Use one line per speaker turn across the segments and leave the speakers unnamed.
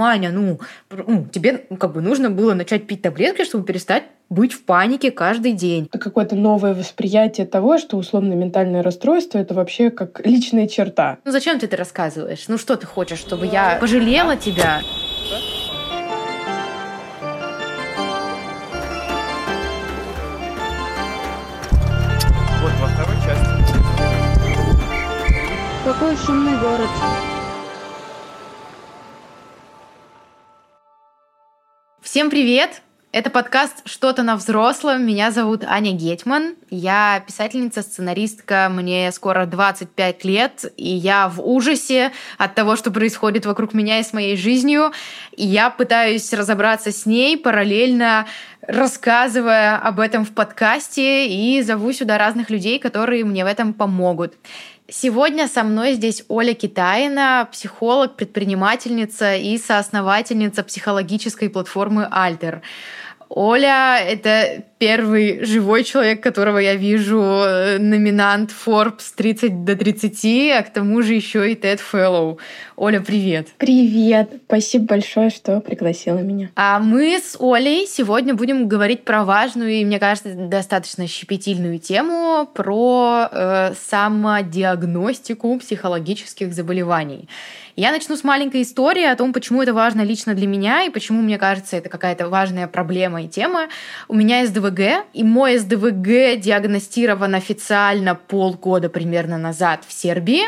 Ну, Аня, ну, ну, тебе ну, как бы нужно было начать пить таблетки, чтобы перестать быть в панике каждый день.
Это какое-то новое восприятие того, что условно ментальное расстройство — это вообще как личная черта.
Ну зачем ты это рассказываешь? Ну что ты хочешь, чтобы я пожалела тебя?
Вот во второй части.
Какой шумный город.
Всем привет! Это подкаст «Что-то на взрослом». Меня зовут Аня Гетман. Я писательница, сценаристка. Мне скоро 25 лет, и я в ужасе от того, что происходит вокруг меня и с моей жизнью. И я пытаюсь разобраться с ней, параллельно рассказывая об этом в подкасте, и зову сюда разных людей, которые мне в этом помогут. Сегодня со мной здесь Оля Китаина, психолог, предпринимательница и соосновательница психологической платформы «Альтер». Оля — это первый живой человек, которого я вижу, э, номинант Forbes 30 до 30, а к тому же еще и TED Fellow. Оля, привет.
Привет. Спасибо большое, что пригласила меня.
А мы с Олей сегодня будем говорить про важную и, мне кажется, достаточно щепетильную тему про э, самодиагностику психологических заболеваний. Я начну с маленькой истории о том, почему это важно лично для меня и почему, мне кажется, это какая-то важная проблема и тема. У меня СДВГ, и мой СДВГ диагностирован официально полгода примерно назад в Сербии.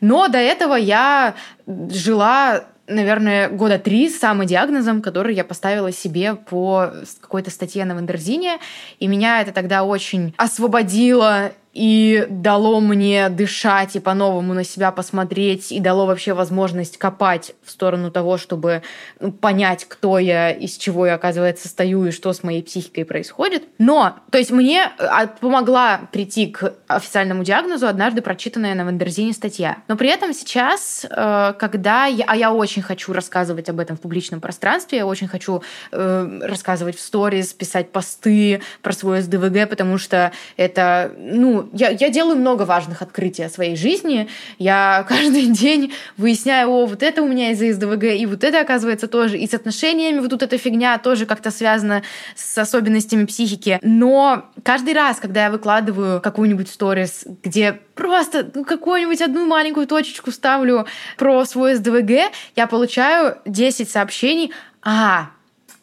Но до этого я жила наверное, года три с самодиагнозом, который я поставила себе по какой-то статье на Wonderzine. И меня это тогда очень освободило и дало мне дышать и по-новому на себя посмотреть, и дало вообще возможность копать в сторону того, чтобы ну, понять, кто я, из чего я, оказывается, стою и что с моей психикой происходит. Но, то есть мне а, помогла прийти к официальному диагнозу однажды прочитанная на Wonderzine статья. Но при этом сейчас, э, когда я, а я очень хочу рассказывать об этом в публичном пространстве, я очень хочу э, рассказывать в сторис, писать посты про свой СДВГ, потому что это, ну, я, я делаю много важных открытий о своей жизни. Я каждый день выясняю, о, вот это у меня из-за СДВГ, и вот это, оказывается, тоже. И с отношениями вот тут эта фигня тоже как-то связана с особенностями психики. Но каждый раз, когда я выкладываю какую-нибудь сторис, где просто ну, какую-нибудь одну маленькую точечку ставлю про свой СДВГ, я получаю 10 сообщений. А,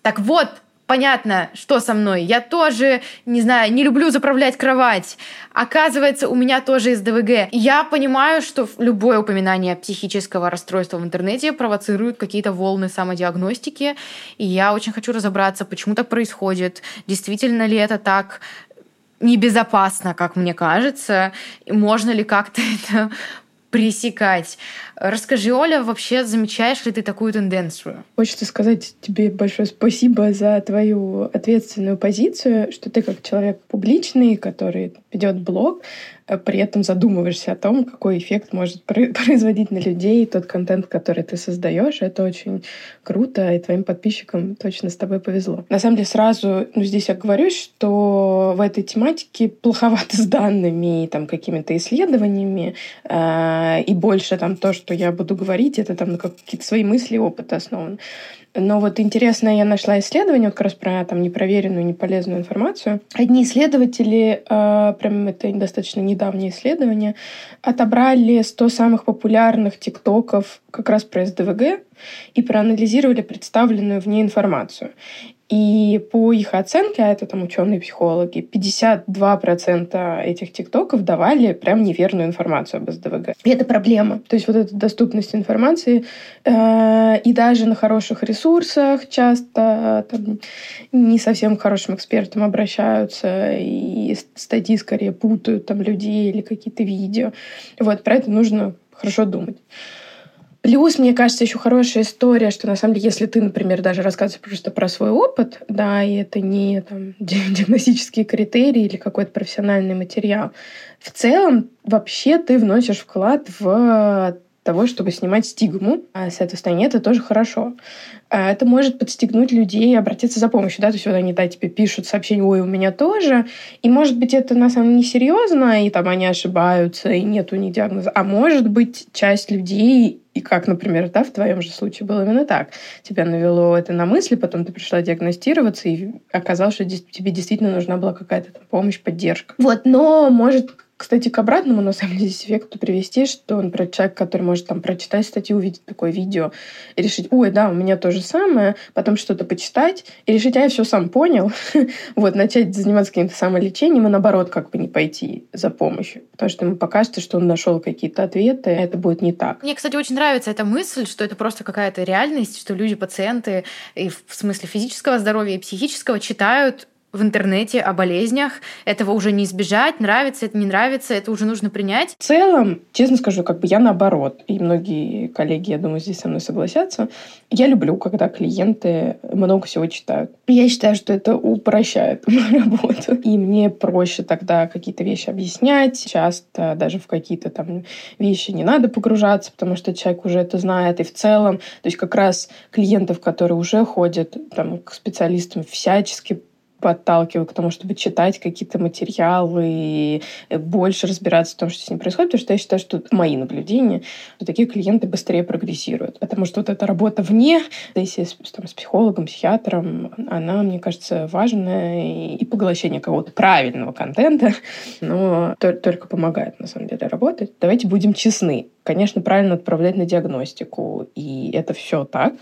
так вот, понятно, что со мной. Я тоже, не знаю, не люблю заправлять кровать. Оказывается, у меня тоже есть ДВГ. Я понимаю, что любое упоминание психического расстройства в интернете провоцирует какие-то волны самодиагностики. И я очень хочу разобраться, почему так происходит. Действительно ли это так? небезопасно, как мне кажется. Можно ли как-то это пресекать. Расскажи, Оля, вообще замечаешь ли ты такую тенденцию?
Хочется сказать тебе большое спасибо за твою ответственную позицию, что ты как человек публичный, который ведет блог, при этом задумываешься о том, какой эффект может производить на людей тот контент, который ты создаешь. Это очень круто, и твоим подписчикам точно с тобой повезло. На самом деле сразу, ну здесь я говорю, что в этой тематике плоховато с данными и там какими-то исследованиями, э, и больше там то, что я буду говорить, это там на какие-то свои мысли опыт основан. Но вот интересно, я нашла исследование вот как раз про там непроверенную, неполезную информацию. Одни исследователи, э, прям это достаточно недавнее исследование, отобрали 100 самых популярных тиктоков как раз про СДВГ и проанализировали представленную в ней информацию. И по их оценке, а это там ученые-психологи, 52% этих тиктоков давали прям неверную информацию об СДВГ. И это проблема. То есть вот эта доступность информации э, и даже на хороших ресурсах часто э, там, не совсем к хорошим экспертам обращаются и статьи скорее путают там людей или какие-то видео. Вот про это нужно хорошо думать. Плюс, мне кажется, еще хорошая история, что на самом деле, если ты, например, даже рассказываешь просто про свой опыт, да, и это не там, диагностические критерии или какой-то профессиональный материал, в целом вообще ты вносишь вклад в того, чтобы снимать стигму а с этой стороны, это тоже хорошо. А это может подстегнуть людей обратиться за помощью, да, то есть вот они, да, тебе пишут сообщение, ой, у меня тоже, и может быть это на самом деле несерьезно, и там они ошибаются, и нету ни диагноза, а может быть часть людей и как, например, да, в твоем же случае было именно так. Тебя навело это на мысли, потом ты пришла диагностироваться, и оказалось, что тебе действительно нужна была какая-то помощь, поддержка. Вот, но может кстати, к обратному, на самом деле, эффекту привести, что, например, человек, который может там прочитать статью, увидеть такое видео и решить, ой, да, у меня то же самое, потом что-то почитать и решить, а я все сам понял, вот, начать заниматься каким-то самолечением и, наоборот, как бы не пойти за помощью. Потому что ему покажется, что он нашел какие-то ответы, а это будет не так.
Мне, кстати, очень нравится эта мысль, что это просто какая-то реальность, что люди, пациенты, и в смысле физического здоровья и психического, читают в интернете о болезнях. Этого уже не избежать, нравится это, не нравится, это уже нужно принять.
В целом, честно скажу, как бы я наоборот, и многие коллеги, я думаю, здесь со мной согласятся, я люблю, когда клиенты много всего читают. Я считаю, что это упрощает мою работу. И мне проще тогда какие-то вещи объяснять. Часто даже в какие-то там вещи не надо погружаться, потому что человек уже это знает. И в целом, то есть как раз клиентов, которые уже ходят там, к специалистам, всячески подталкиваю к тому, чтобы читать какие-то материалы и больше разбираться в том, что с ним происходит, потому что я считаю, что мои наблюдения, что такие клиенты быстрее прогрессируют. Потому что вот эта работа вне, если с, там, с психологом, психиатром, она, мне кажется, важная, и поглощение какого-то правильного контента, но только помогает, на самом деле, работать. Давайте будем честны конечно, правильно отправлять на диагностику. И это все так.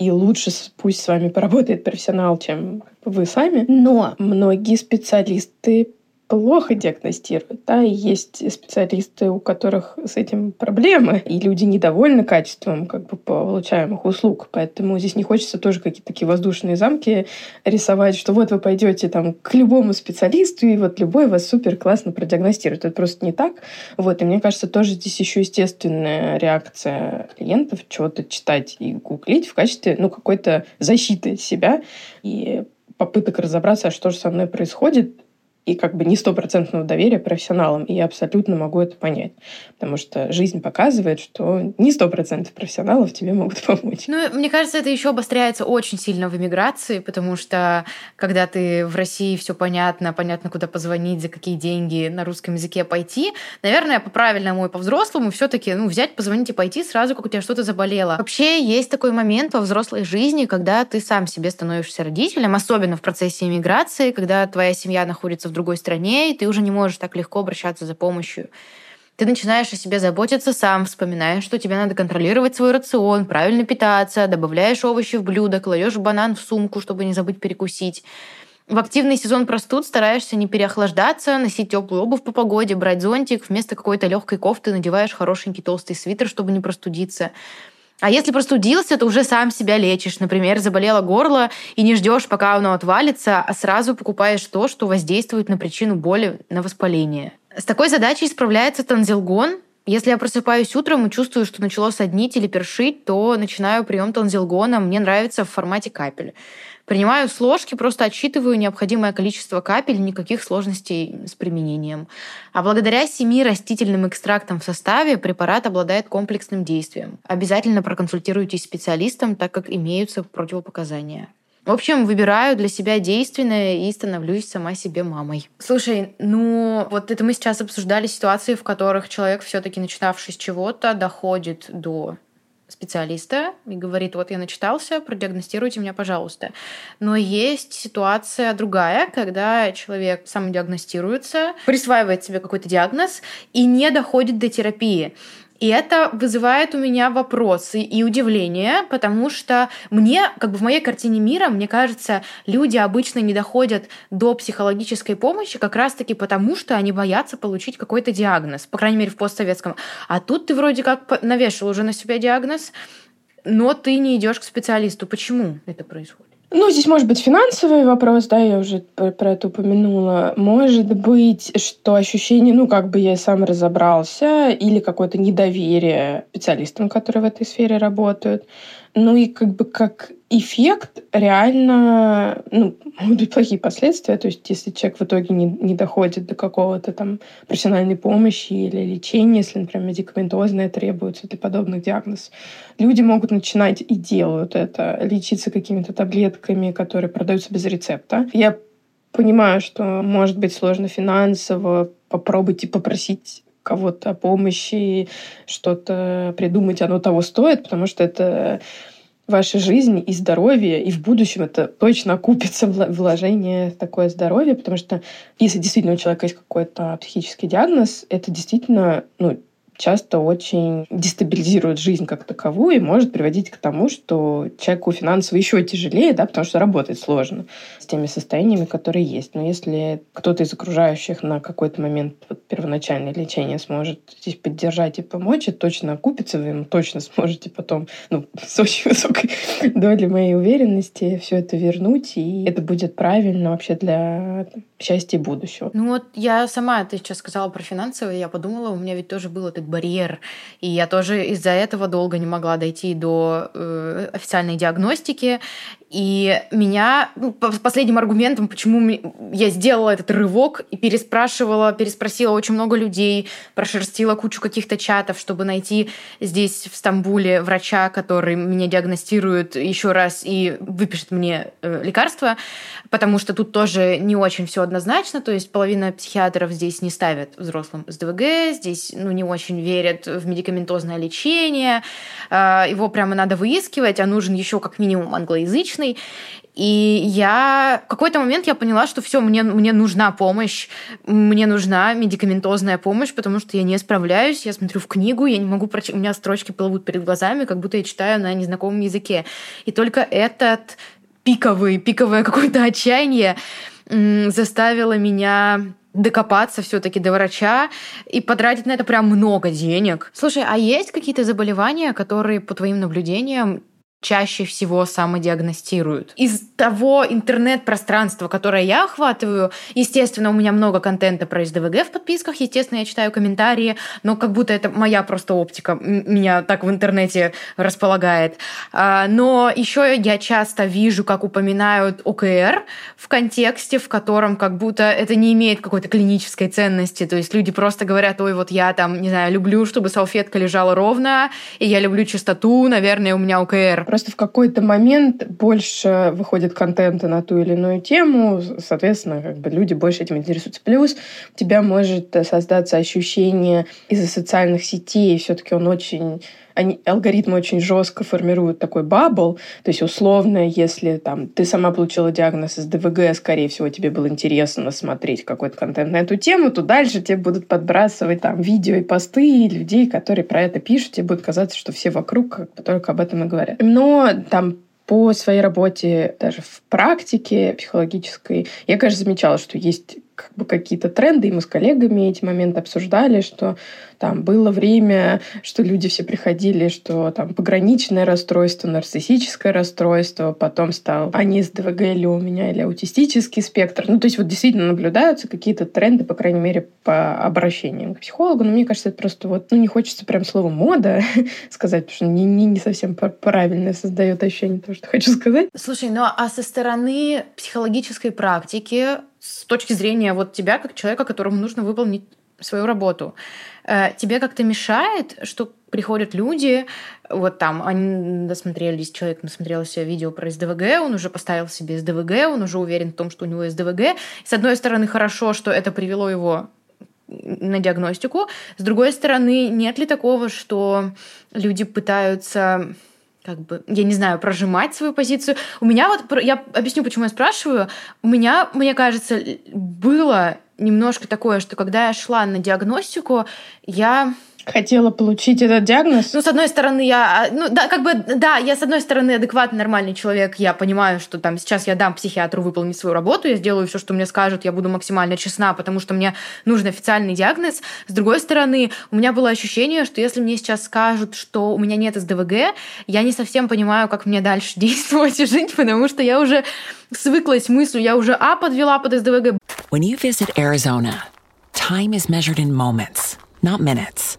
И лучше пусть с вами поработает профессионал, чем вы сами. Но многие специалисты плохо диагностируют. Да, и есть специалисты, у которых с этим проблемы, и люди недовольны качеством как бы, получаемых услуг. Поэтому здесь не хочется тоже какие-то такие воздушные замки рисовать, что вот вы пойдете там к любому специалисту, и вот любой вас супер классно продиагностирует. Это просто не так. Вот, и мне кажется, тоже здесь еще естественная реакция клиентов чего-то читать и гуглить в качестве ну, какой-то защиты себя и попыток разобраться, а что же со мной происходит, и как бы не стопроцентного доверия профессионалам. И я абсолютно могу это понять. Потому что жизнь показывает, что не сто процентов профессионалов тебе могут помочь.
Ну, мне кажется, это еще обостряется очень сильно в эмиграции, потому что когда ты в России все понятно, понятно, куда позвонить, за какие деньги на русском языке пойти, наверное, по-правильному и по-взрослому все-таки ну, взять, позвонить и пойти сразу, как у тебя что-то заболело. Вообще есть такой момент во взрослой жизни, когда ты сам себе становишься родителем, особенно в процессе эмиграции, когда твоя семья находится в другой стране, и ты уже не можешь так легко обращаться за помощью. Ты начинаешь о себе заботиться сам, вспоминаешь, что тебе надо контролировать свой рацион, правильно питаться, добавляешь овощи в блюдо, кладешь банан в сумку, чтобы не забыть перекусить. В активный сезон простуд стараешься не переохлаждаться, носить теплую обувь по погоде, брать зонтик, вместо какой-то легкой кофты надеваешь хорошенький толстый свитер, чтобы не простудиться. А если простудился, то уже сам себя лечишь. Например, заболело горло и не ждешь, пока оно отвалится, а сразу покупаешь то, что воздействует на причину боли, на воспаление. С такой задачей справляется танзилгон. Если я просыпаюсь утром и чувствую, что начало соднить или першить, то начинаю прием танзилгона. Мне нравится в формате капель. Принимаю с ложки, просто отсчитываю необходимое количество капель, никаких сложностей с применением. А благодаря семи растительным экстрактам в составе препарат обладает комплексным действием. Обязательно проконсультируйтесь с специалистом, так как имеются противопоказания. В общем, выбираю для себя действенное и становлюсь сама себе мамой. Слушай, ну вот это мы сейчас обсуждали ситуации, в которых человек, все-таки начинавший с чего-то, доходит до специалиста и говорит, вот я начитался, продиагностируйте меня, пожалуйста. Но есть ситуация другая, когда человек самодиагностируется, присваивает себе какой-то диагноз и не доходит до терапии. И это вызывает у меня вопросы и удивление, потому что мне, как бы в моей картине мира, мне кажется, люди обычно не доходят до психологической помощи как раз-таки потому, что они боятся получить какой-то диагноз, по крайней мере, в постсоветском. А тут ты вроде как навешал уже на себя диагноз, но ты не идешь к специалисту. Почему это происходит?
Ну, здесь может быть финансовый вопрос, да, я уже про это упомянула. Может быть, что ощущение, ну, как бы я сам разобрался, или какое-то недоверие специалистам, которые в этой сфере работают. Ну и как бы как эффект реально, ну, могут быть плохие последствия. То есть если человек в итоге не, не доходит до какого-то там профессиональной помощи или лечения, если, например, медикаментозное требуется для подобных диагнозов, люди могут начинать и делают это, лечиться какими-то таблетками, которые продаются без рецепта. Я понимаю, что может быть сложно финансово, попробуйте попросить кого-то помощи, что-то придумать, оно того стоит, потому что это ваша жизнь и здоровье, и в будущем это точно окупится вложение в такое здоровье, потому что если действительно у человека есть какой-то психический диагноз, это действительно ну, часто очень дестабилизирует жизнь как таковую и может приводить к тому, что человеку финансово еще тяжелее, да, потому что работать сложно с теми состояниями, которые есть. Но если кто-то из окружающих на какой-то момент вот, первоначальное лечение сможет здесь поддержать и помочь, это точно окупится, вы ему точно сможете потом ну, с очень высокой долей моей уверенности все это вернуть, и это будет правильно вообще для счастья будущего.
Ну вот я сама, ты сейчас сказала про финансовые, я подумала, у меня ведь тоже был этот барьер, и я тоже из-за этого долго не могла дойти до э, официальной диагностики, и меня ну, последним аргументом, почему я сделала этот рывок и переспрашивала, переспросила очень много людей, прошерстила кучу каких-то чатов, чтобы найти здесь, в Стамбуле, врача, который меня диагностирует еще раз и выпишет мне э, лекарства, потому что тут тоже не очень все однозначно, то есть половина психиатров здесь не ставят взрослым СДВГ, здесь ну, не очень верят в медикаментозное лечение, э, его прямо надо выискивать, а нужен еще как минимум англоязычный интересный. И я в какой-то момент я поняла, что все, мне, мне нужна помощь, мне нужна медикаментозная помощь, потому что я не справляюсь, я смотрю в книгу, я не могу прочитать, у меня строчки плывут перед глазами, как будто я читаю на незнакомом языке. И только этот пиковый, пиковое какое-то отчаяние заставило меня докопаться все-таки до врача и потратить на это прям много денег. Слушай, а есть какие-то заболевания, которые, по твоим наблюдениям, чаще всего самодиагностируют. Из того интернет-пространства, которое я охватываю, естественно, у меня много контента про СДВГ в подписках, естественно, я читаю комментарии, но как будто это моя просто оптика меня так в интернете располагает. А, но еще я часто вижу, как упоминают ОКР в контексте, в котором как будто это не имеет какой-то клинической ценности, то есть люди просто говорят, ой, вот я там, не знаю, люблю, чтобы салфетка лежала ровно, и я люблю чистоту, наверное, у меня ОКР.
Просто в какой-то момент больше выходит контента на ту или иную тему, соответственно, как бы люди больше этим интересуются. Плюс у тебя может создаться ощущение из-за социальных сетей, все-таки он очень они, алгоритмы очень жестко формируют такой бабл, то есть условно, если там ты сама получила диагноз из ДВГ, скорее всего, тебе было интересно смотреть какой-то контент на эту тему, то дальше тебе будут подбрасывать там видео и посты людей, которые про это пишут, тебе будет казаться, что все вокруг как бы только об этом и говорят. Но там по своей работе, даже в практике психологической, я, конечно, замечала, что есть как бы какие-то тренды, и мы с коллегами эти моменты обсуждали, что там было время, что люди все приходили, что там пограничное расстройство, нарциссическое расстройство, потом стал, а не СДВГ или у меня, или аутистический спектр. Ну, то есть вот действительно наблюдаются какие-то тренды, по крайней мере, по обращениям к психологу, но мне кажется, это просто вот, ну, не хочется прям слово «мода» сказать, потому что не, не, не совсем правильно создает ощущение того, что хочу сказать.
Слушай, ну а со стороны психологической практики с точки зрения вот тебя, как человека, которому нужно выполнить свою работу, тебе как-то мешает, что приходят люди, вот там, они досмотрелись, человек насмотрелся видео про СДВГ, он уже поставил себе СДВГ, он уже уверен в том, что у него СДВГ. И, с одной стороны, хорошо, что это привело его на диагностику. С другой стороны, нет ли такого, что люди пытаются как бы, я не знаю, прожимать свою позицию. У меня вот, я объясню, почему я спрашиваю. У меня, мне кажется, было немножко такое, что когда я шла на диагностику, я
Хотела получить этот диагноз?
Ну, с одной стороны, я... А, ну, да, как бы, да, я, с одной стороны, адекватный, нормальный человек. Я понимаю, что там сейчас я дам психиатру выполнить свою работу, я сделаю все, что мне скажут, я буду максимально честна, потому что мне нужен официальный диагноз. С другой стороны, у меня было ощущение, что если мне сейчас скажут, что у меня нет СДВГ, я не совсем понимаю, как мне дальше действовать и жить, потому что я уже свыклась с мыслью, я уже А подвела под СДВГ.
When you visit Arizona, time is measured in moments, not minutes.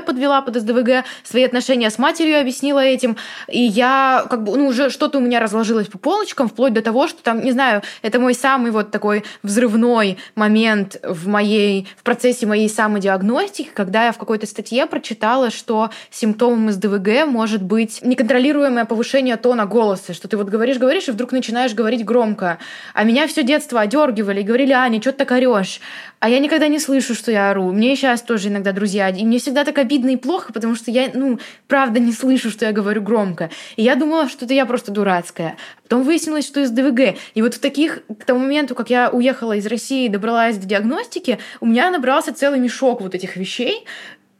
Подвела под СДВГ, свои отношения с матерью объяснила этим, и я как бы, ну, уже что-то у меня разложилось по полочкам, вплоть до того, что там, не знаю, это мой самый вот такой взрывной момент в моей, в процессе моей самодиагностики, когда я в какой-то статье прочитала, что симптомом СДВГ может быть неконтролируемое повышение тона голоса, что ты вот говоришь, говоришь, и вдруг начинаешь говорить громко. А меня все детство одергивали и говорили, Аня, что ты так орешь? А я никогда не слышу, что я ору. Мне сейчас тоже иногда друзья, и мне всегда так обидно и плохо, потому что я, ну, правда не слышу, что я говорю громко. И я думала, что это я просто дурацкая. Потом выяснилось, что из ДВГ. И вот в таких, к тому моменту, как я уехала из России и добралась до диагностики, у меня набрался целый мешок вот этих вещей,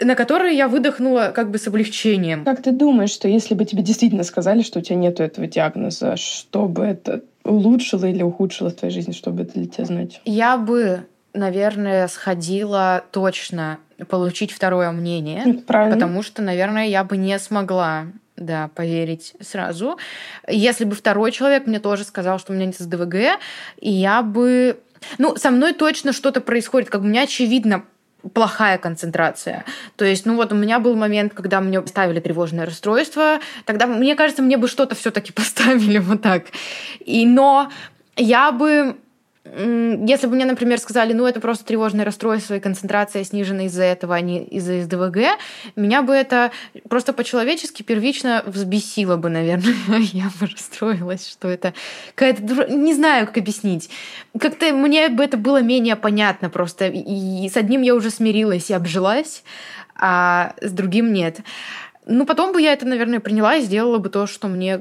на которые я выдохнула как бы с облегчением.
Как ты думаешь, что если бы тебе действительно сказали, что у тебя нет этого диагноза, что бы это улучшило или ухудшило в твоей жизни, что бы это для тебя значило?
Я бы наверное, сходила точно получить второе мнение.
Правильно.
Потому что, наверное, я бы не смогла да, поверить сразу. Если бы второй человек мне тоже сказал, что у меня нет СДВГ, и я бы... Ну, со мной точно что-то происходит. Как бы у меня очевидно плохая концентрация. То есть, ну вот у меня был момент, когда мне ставили тревожное расстройство, тогда, мне кажется, мне бы что-то все таки поставили вот так. И, но я бы если бы мне, например, сказали, ну, это просто тревожное расстройство и концентрация снижена из-за этого, а не из-за СДВГ, меня бы это просто по-человечески первично взбесило бы, наверное. Я бы расстроилась, что это какая-то... Не знаю, как объяснить. Как-то мне бы это было менее понятно просто. И с одним я уже смирилась и обжилась, а с другим нет. Ну, потом бы я это, наверное, приняла и сделала бы то, что мне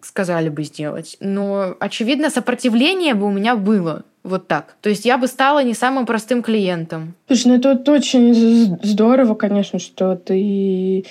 сказали бы сделать. Но, очевидно, сопротивление бы у меня было. Вот так. То есть я бы стала не самым простым клиентом.
Слушай, ну это очень здорово, конечно, что ты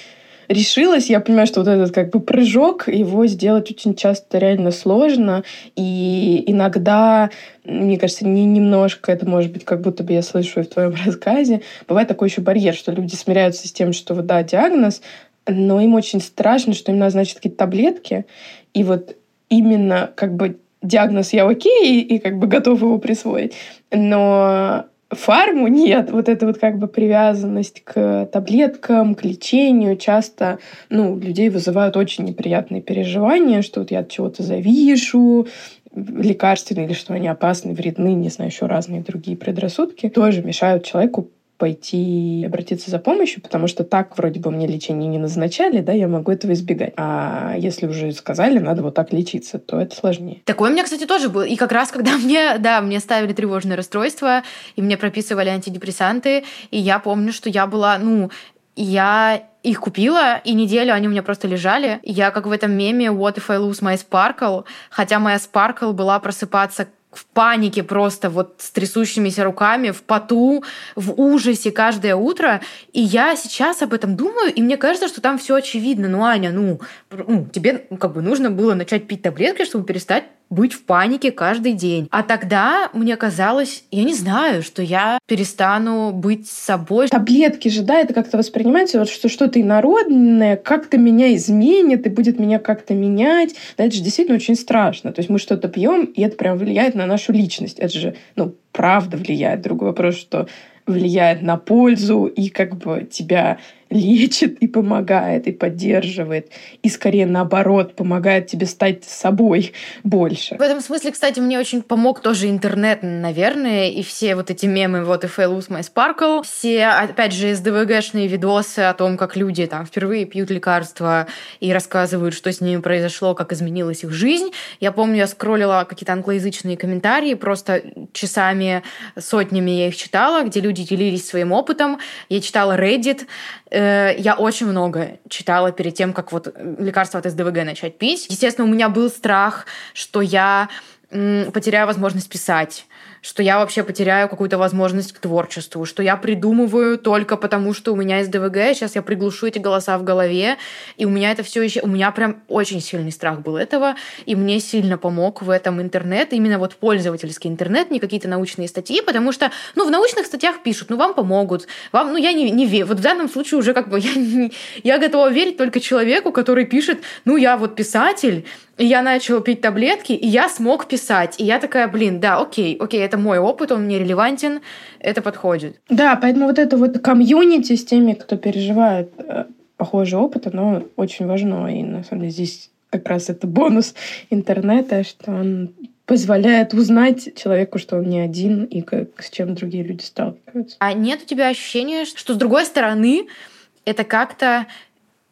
решилась. Я понимаю, что вот этот как бы прыжок, его сделать очень часто реально сложно. И иногда, мне кажется, не немножко, это может быть как будто бы я слышу в твоем рассказе, бывает такой еще барьер, что люди смиряются с тем, что вот да, диагноз, но им очень страшно, что им назначат какие-то таблетки, и вот именно как бы диагноз я окей, и, как бы готов его присвоить, но фарму нет. Вот эта вот как бы привязанность к таблеткам, к лечению часто ну, людей вызывают очень неприятные переживания, что вот я от чего-то завишу, лекарственные или что они опасны, вредны, не знаю, еще разные другие предрассудки, тоже мешают человеку пойти обратиться за помощью, потому что так вроде бы мне лечение не назначали, да, я могу этого избегать. А если уже сказали, надо вот так лечиться, то это сложнее.
Такое у меня, кстати, тоже было. И как раз, когда мне, да, мне ставили тревожное расстройство, и мне прописывали антидепрессанты, и я помню, что я была, ну, я их купила, и неделю они у меня просто лежали. Я как в этом меме What if I lose my sparkle? Хотя моя sparkle была просыпаться в панике просто, вот с трясущимися руками, в поту, в ужасе каждое утро. И я сейчас об этом думаю, и мне кажется, что там все очевидно. Ну, Аня, ну, ну тебе как бы нужно было начать пить таблетки, чтобы перестать быть в панике каждый день. А тогда мне казалось, я не знаю, что я перестану быть собой.
Таблетки же, да, это как-то воспринимается, вот что что-то инородное, как-то меня изменит и будет меня как-то менять. Да, это же действительно очень страшно. То есть мы что-то пьем, и это прям влияет на нашу личность. Это же, ну, правда влияет. Другой вопрос, что влияет на пользу и как бы тебя лечит и помогает, и поддерживает, и скорее наоборот помогает тебе стать собой больше.
В этом смысле, кстати, мне очень помог тоже интернет, наверное, и все вот эти мемы, вот и I lose my sparkle, все, опять же, СДВГшные видосы о том, как люди там впервые пьют лекарства и рассказывают, что с ними произошло, как изменилась их жизнь. Я помню, я скроллила какие-то англоязычные комментарии, просто часами, сотнями я их читала, где люди делились своим опытом. Я читала Reddit, я очень много читала перед тем, как вот лекарство от СДВГ начать пить. Естественно, у меня был страх, что я потеряю возможность писать что я вообще потеряю какую-то возможность к творчеству, что я придумываю только потому, что у меня есть ДВГ, сейчас я приглушу эти голоса в голове, и у меня это все еще... У меня прям очень сильный страх был этого, и мне сильно помог в этом интернет, именно вот пользовательский интернет, не какие-то научные статьи, потому что, ну, в научных статьях пишут, ну, вам помогут, вам, ну, я не, не верю. Вот в данном случае уже как бы я, не, я готова верить только человеку, который пишет, ну, я вот писатель, и я начала пить таблетки, и я смог писать. И я такая, блин, да, окей, окей, это мой опыт, он мне релевантен, это подходит.
Да, поэтому вот это вот комьюнити с теми, кто переживает э, похожий опыт, оно очень важно. И на самом деле здесь как раз это бонус интернета, что он позволяет узнать человеку, что он не один и как, с чем другие люди сталкиваются.
А нет у тебя ощущения, что с другой стороны это как-то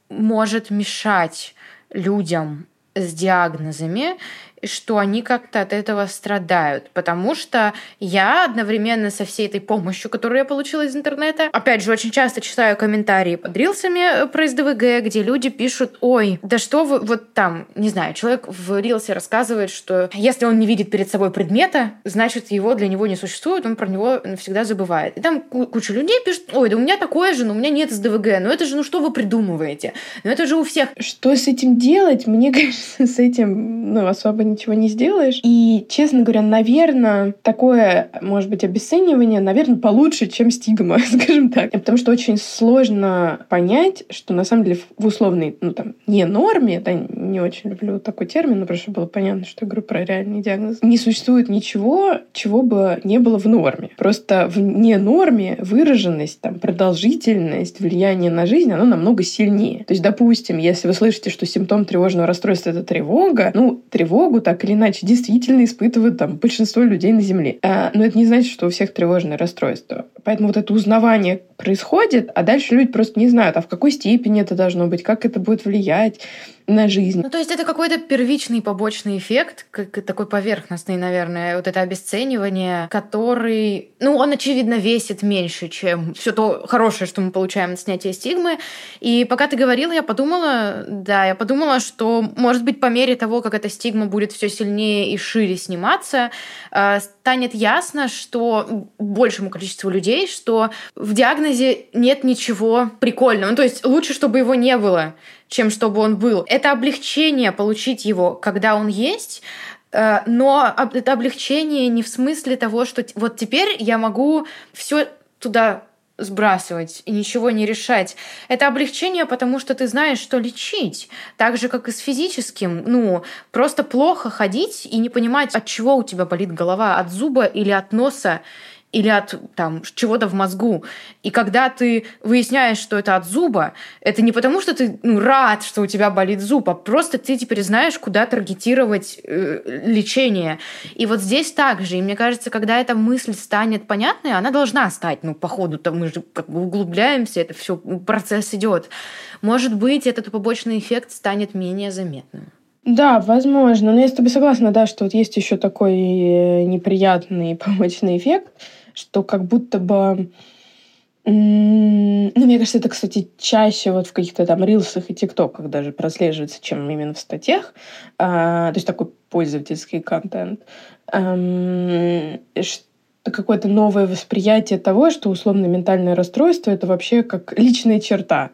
может мешать людям с диагнозами, что они как-то от этого страдают, потому что я одновременно со всей этой помощью, которую я получила из интернета, опять же, очень часто читаю комментарии под рилсами э, про СДВГ, где люди пишут, ой, да что вы, вот там, не знаю, человек в рилсе рассказывает, что если он не видит перед собой предмета, значит, его для него не существует, он про него всегда забывает. И там куча людей пишут, ой, да у меня такое же, но у меня нет СДВГ, ну это же, ну что вы придумываете? Ну это же у всех.
Что с этим делать? Мне кажется, с этим, ну, особо ничего не сделаешь. И, честно говоря, наверное, такое, может быть, обесценивание, наверное, получше, чем стигма, скажем так. Потому что очень сложно понять, что на самом деле в условной, ну там, не норме, да, не очень люблю такой термин, но просто было понятно, что я говорю про реальный диагноз, не существует ничего, чего бы не было в норме. Просто в не норме выраженность, там, продолжительность, влияние на жизнь, оно намного сильнее. То есть, допустим, если вы слышите, что симптом тревожного расстройства — это тревога, ну, тревогу так или иначе действительно испытывают там большинство людей на Земле. А, но это не значит, что у всех тревожное расстройство. Поэтому вот это узнавание происходит, а дальше люди просто не знают, а в какой степени это должно быть, как это будет влиять на жизнь.
Ну, то есть это какой-то первичный побочный эффект, как такой поверхностный, наверное, вот это обесценивание, который, ну, он, очевидно, весит меньше, чем все то хорошее, что мы получаем от снятия стигмы. И пока ты говорила, я подумала, да, я подумала, что, может быть, по мере того, как эта стигма будет все сильнее и шире сниматься, э, станет ясно, что большему количеству людей, что в диагнозе нет ничего прикольного. Ну, то есть лучше, чтобы его не было, чем чтобы он был. Это облегчение получить его, когда он есть, э, но это облегчение не в смысле того, что вот теперь я могу все туда сбрасывать и ничего не решать. Это облегчение, потому что ты знаешь, что лечить. Так же, как и с физическим. Ну, просто плохо ходить и не понимать, от чего у тебя болит голова, от зуба или от носа или от там, чего-то в мозгу. И когда ты выясняешь, что это от зуба, это не потому, что ты ну, рад, что у тебя болит зуб, а просто ты теперь знаешь, куда таргетировать э, лечение. И вот здесь также. И мне кажется, когда эта мысль станет понятной, она должна стать. Ну, по ходу там мы же как бы углубляемся, это все процесс идет. Может быть, этот побочный эффект станет менее заметным.
Да, возможно. Но я с тобой согласна, да, что вот есть еще такой э, неприятный побочный эффект, что как будто бы Ну, мне кажется, это, кстати, чаще вот в каких-то там рилсах и тиктоках даже прослеживается, чем именно в статьях. А, то есть такой пользовательский контент. Эм, какое-то новое восприятие того, что условно ментальное расстройство это вообще как личная черта.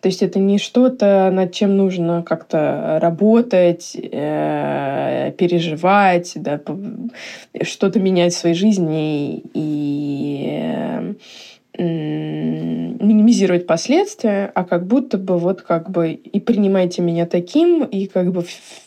То есть это не что-то, над чем нужно как-то работать, э, переживать, да, что-то менять в своей жизни и э, минимизировать последствия, а как будто бы вот как бы и принимайте меня таким, и как бы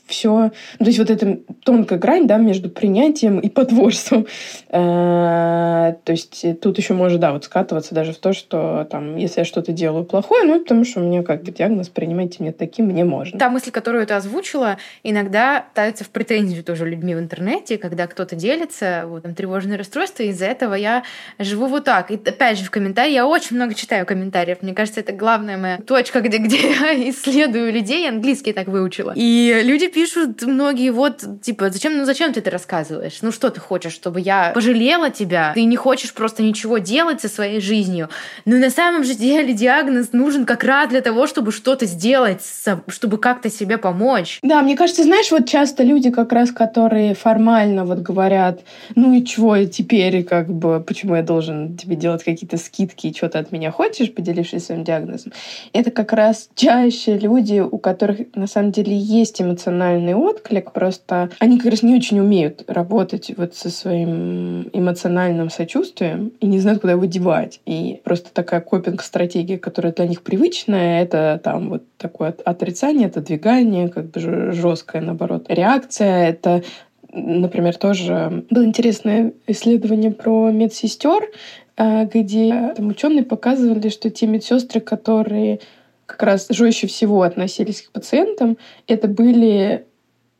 все... Ну, то есть вот эта тонкая грань, да, между принятием и потворством. Э, то есть тут еще может, да, вот скатываться даже в то, что там, если я что-то делаю плохое, ну, потому что у меня как бы диагноз «принимайте меня таким» мне можно.
Та мысль, которую ты озвучила, иногда ставится в претензию тоже людьми в интернете, когда кто-то делится, вот там тревожное расстройство, из-за этого я живу вот так. И опять же в комментарии, я очень много читаю комментариев, мне кажется, это главная моя точка, где, где я исследую людей, английский так выучила. И люди пишут многие, вот, типа, зачем, ну зачем ты это рассказываешь? Ну что ты хочешь, чтобы я пожалела тебя? Ты не хочешь просто ничего делать со своей жизнью. Но на самом же деле диагноз нужен как раз для того, чтобы что-то сделать, чтобы как-то себе помочь.
Да, мне кажется, знаешь, вот часто люди как раз, которые формально вот говорят, ну и чего теперь, как бы, почему я должен тебе делать какие-то скидки и что ты от меня хочешь, поделившись своим диагнозом, это как раз чаще люди, у которых на самом деле есть эмоциональный отклик, просто они как раз не очень умеют работать вот со своим эмоциональным сочувствием и не знают, куда его девать. И просто такая копинг-стратегия, которая для них привычная, это там вот такое отрицание, отодвигание, как бы жесткая, наоборот, реакция. Это Например, тоже было интересное исследование про медсестер, где там ученые показывали, что те медсестры, которые как раз жестче всего относились к пациентам, это были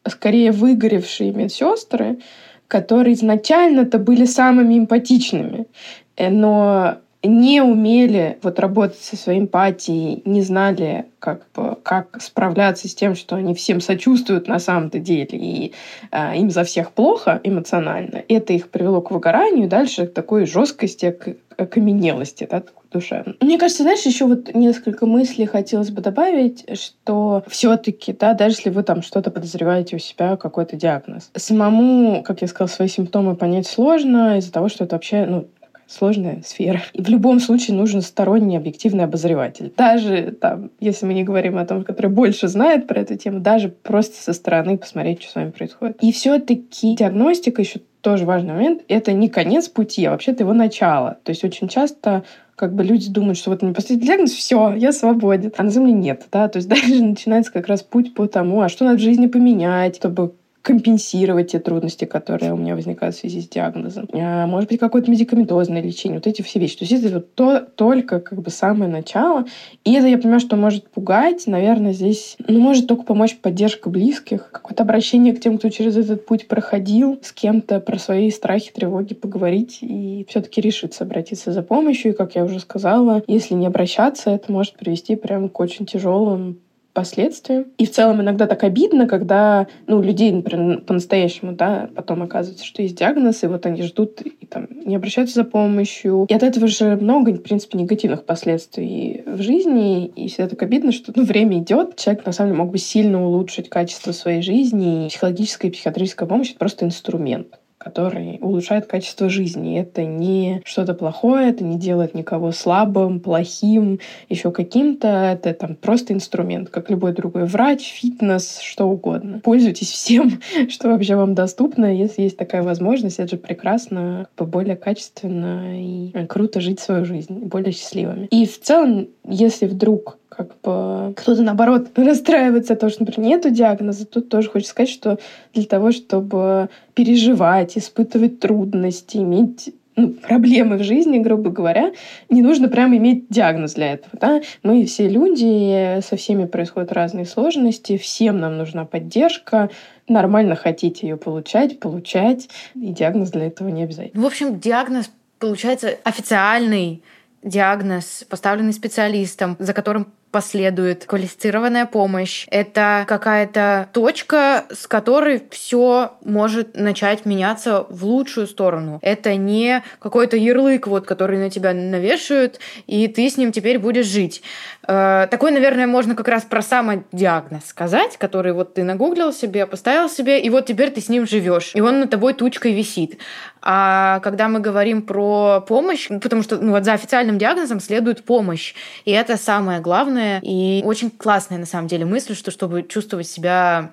скорее выгоревшие медсестры, которые изначально-то были самыми эмпатичными, э, но не умели вот работать со своей эмпатией, не знали, как, как справляться с тем, что они всем сочувствуют на самом-то деле, и э, им за всех плохо эмоционально. Это их привело к выгоранию, дальше к такой жесткости, к окаменелости, да, душевно. Мне кажется, знаешь, еще вот несколько мыслей хотелось бы добавить, что все-таки, да, даже если вы там что-то подозреваете у себя, какой-то диагноз, самому, как я сказала, свои симптомы понять сложно из-за того, что это вообще, ну, сложная сфера. И в любом случае нужен сторонний объективный обозреватель. Даже там, если мы не говорим о том, который больше знает про эту тему, даже просто со стороны посмотреть, что с вами происходит. И все-таки диагностика еще тоже важный момент. Это не конец пути, а вообще-то его начало. То есть очень часто как бы люди думают, что вот не поставить диагноз, все, я свободен. А на самом деле нет, да, то есть дальше начинается как раз путь по тому, а что надо в жизни поменять, чтобы компенсировать те трудности, которые у меня возникают в связи с диагнозом. А, может быть, какое-то медикаментозное лечение. Вот эти все вещи. То есть это вот то, только как бы самое начало. И это я понимаю, что может пугать. Наверное, здесь ну, может только помочь поддержка близких, какое-то обращение к тем, кто через этот путь проходил, с кем-то про свои страхи, тревоги поговорить и все-таки решиться обратиться за помощью. И, как я уже сказала, если не обращаться, это может привести прям к очень тяжелым последствия. И в целом иногда так обидно, когда ну, людей, например, по-настоящему, да, потом оказывается, что есть диагноз, и вот они ждут и там не обращаются за помощью. И от этого же много, в принципе, негативных последствий в жизни. И всегда так обидно, что ну, время идет, человек на самом деле мог бы сильно улучшить качество своей жизни. И психологическая и психиатрическая помощь — это просто инструмент который улучшает качество жизни. Это не что-то плохое, это не делает никого слабым, плохим, еще каким-то. Это там просто инструмент, как любой другой врач, фитнес, что угодно. Пользуйтесь всем, что вообще вам доступно. Если есть такая возможность, это же прекрасно, более качественно и круто жить свою жизнь, более счастливыми. И в целом, если вдруг как бы кто-то, наоборот, расстраивается от того, что, например, нету диагноза. Тут тоже хочется сказать, что для того, чтобы переживать, испытывать трудности, иметь ну, проблемы в жизни, грубо говоря, не нужно прямо иметь диагноз для этого. Да? Мы все люди, со всеми происходят разные сложности, всем нам нужна поддержка, нормально хотите ее получать, получать, и диагноз для этого не обязательно.
В общем, диагноз получается официальный диагноз, поставленный специалистом, за которым последует квалифицированная помощь. Это какая-то точка, с которой все может начать меняться в лучшую сторону. Это не какой-то ярлык, вот, который на тебя навешивают, и ты с ним теперь будешь жить. Э, такой, наверное, можно как раз про самодиагноз сказать, который вот ты нагуглил себе, поставил себе, и вот теперь ты с ним живешь, и он над тобой тучкой висит. А когда мы говорим про помощь, потому что ну, вот за официальным диагнозом следует помощь, и это самое главное, и очень классная на самом деле мысль, что чтобы чувствовать себя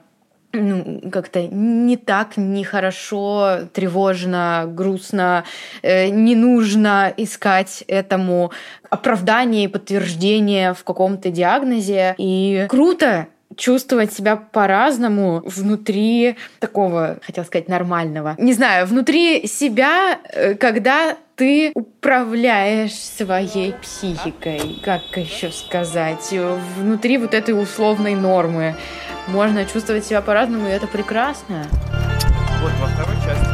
ну, как-то не так, нехорошо, тревожно, грустно, э, не нужно искать этому оправдание и подтверждение в каком-то диагнозе. И круто чувствовать себя по-разному внутри такого, хотел сказать, нормального. Не знаю, внутри себя, э, когда ты управляешь своей психикой, как еще сказать, внутри вот этой условной нормы. Можно чувствовать себя по-разному, и это прекрасно.
Вот во второй части